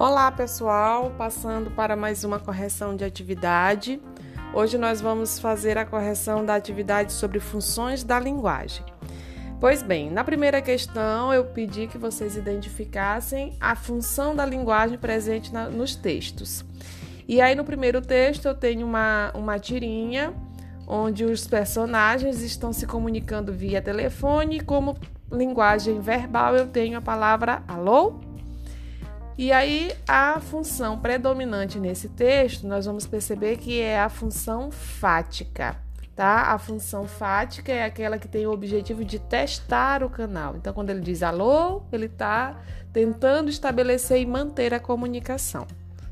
Olá, pessoal, passando para mais uma correção de atividade. Hoje nós vamos fazer a correção da atividade sobre funções da linguagem. Pois bem, na primeira questão eu pedi que vocês identificassem a função da linguagem presente na, nos textos. E aí no primeiro texto eu tenho uma, uma tirinha onde os personagens estão se comunicando via telefone e como linguagem verbal eu tenho a palavra alô. E aí a função predominante nesse texto, nós vamos perceber que é a função fática, tá? A função fática é aquela que tem o objetivo de testar o canal. Então quando ele diz alô, ele está tentando estabelecer e manter a comunicação,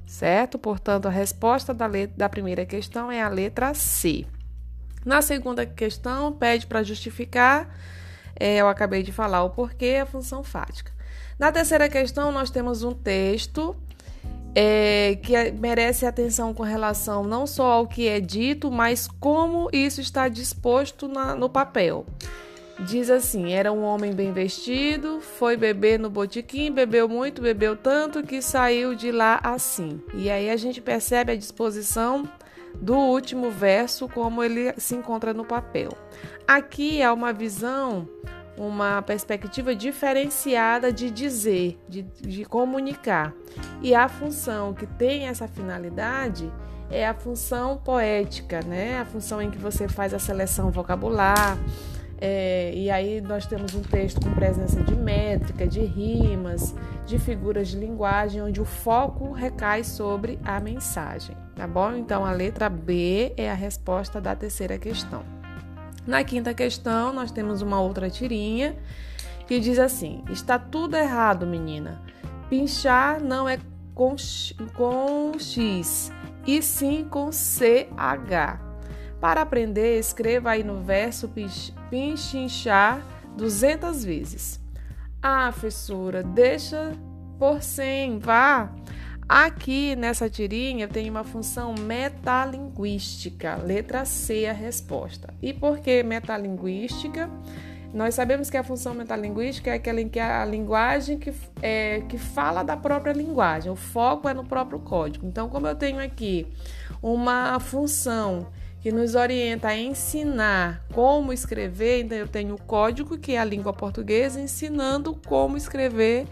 certo? Portanto, a resposta da, letra, da primeira questão é a letra C. Na segunda questão, pede para justificar, é, eu acabei de falar o porquê, a função fática. Na terceira questão, nós temos um texto é, que é, merece atenção com relação não só ao que é dito, mas como isso está disposto na, no papel. Diz assim: era um homem bem vestido, foi beber no botiquim, bebeu muito, bebeu tanto que saiu de lá assim. E aí a gente percebe a disposição do último verso, como ele se encontra no papel. Aqui é uma visão, uma perspectiva diferenciada de dizer, de, de comunicar. E a função que tem essa finalidade é a função poética, né? A função em que você faz a seleção vocabular é, e aí nós temos um texto com presença de métrica, de rimas, de figuras de linguagem, onde o foco recai sobre a mensagem, tá bom? Então a letra B é a resposta da terceira questão. Na quinta questão, nós temos uma outra tirinha que diz assim: Está tudo errado, menina. Pinchar não é com, com X, e sim com CH. Para aprender, escreva aí no verso pinchinchar 200 vezes. Ah, professora, deixa por 100, vá. Aqui nessa tirinha tenho uma função metalinguística, letra C a resposta. E por que metalinguística? Nós sabemos que a função metalinguística é aquela em que a linguagem que, é, que fala da própria linguagem, o foco é no próprio código. Então, como eu tenho aqui uma função que nos orienta a ensinar como escrever. Então, eu tenho o código, que é a língua portuguesa, ensinando como escrever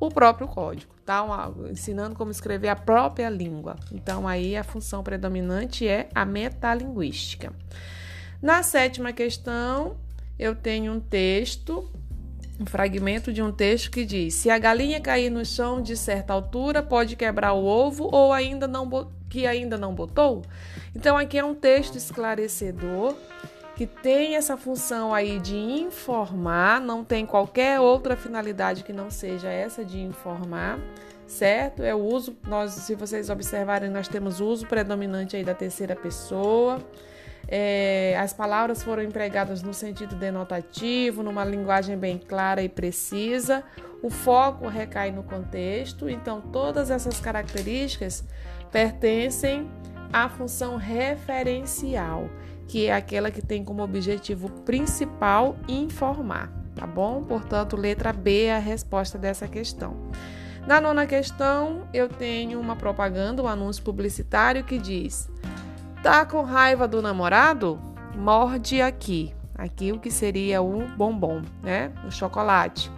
o próprio código, tá? ensinando como escrever a própria língua. Então, aí a função predominante é a metalinguística. Na sétima questão, eu tenho um texto, um fragmento de um texto que diz: Se a galinha cair no chão de certa altura, pode quebrar o ovo ou ainda não que ainda não botou? Então aqui é um texto esclarecedor que tem essa função aí de informar, não tem qualquer outra finalidade que não seja essa de informar, certo? É o uso, nós, se vocês observarem, nós temos o uso predominante aí da terceira pessoa. É, as palavras foram empregadas no sentido denotativo, numa linguagem bem clara e precisa. O foco recai no contexto, então todas essas características pertencem à função referencial, que é aquela que tem como objetivo principal informar, tá bom? Portanto, letra B é a resposta dessa questão. Na nona questão, eu tenho uma propaganda, um anúncio publicitário que diz: Tá com raiva do namorado? Morde aqui. Aqui o que seria o bombom, né? O chocolate.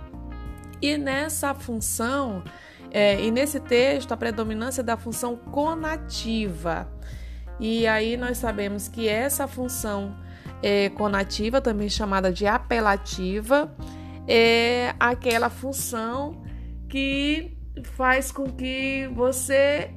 E nessa função, é, e nesse texto, a predominância da função conativa. E aí nós sabemos que essa função é, conativa, também chamada de apelativa, é aquela função que faz com que você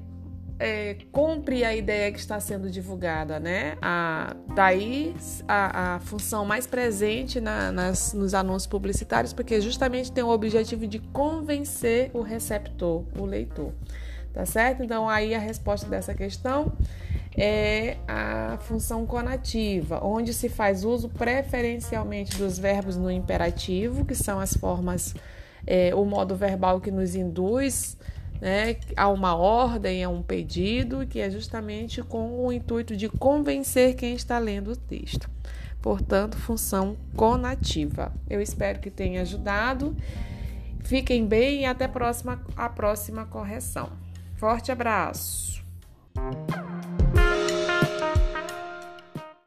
é, compre a ideia que está sendo divulgada, né? A, daí a, a função mais presente na, nas, nos anúncios publicitários, porque justamente tem o objetivo de convencer o receptor, o leitor, tá certo? Então aí a resposta dessa questão é a função conativa, onde se faz uso preferencialmente dos verbos no imperativo, que são as formas, é, o modo verbal que nos induz né, a uma ordem, a um pedido, que é justamente com o intuito de convencer quem está lendo o texto. Portanto, função conativa. Eu espero que tenha ajudado. Fiquem bem e até a próxima, a próxima correção. Forte abraço!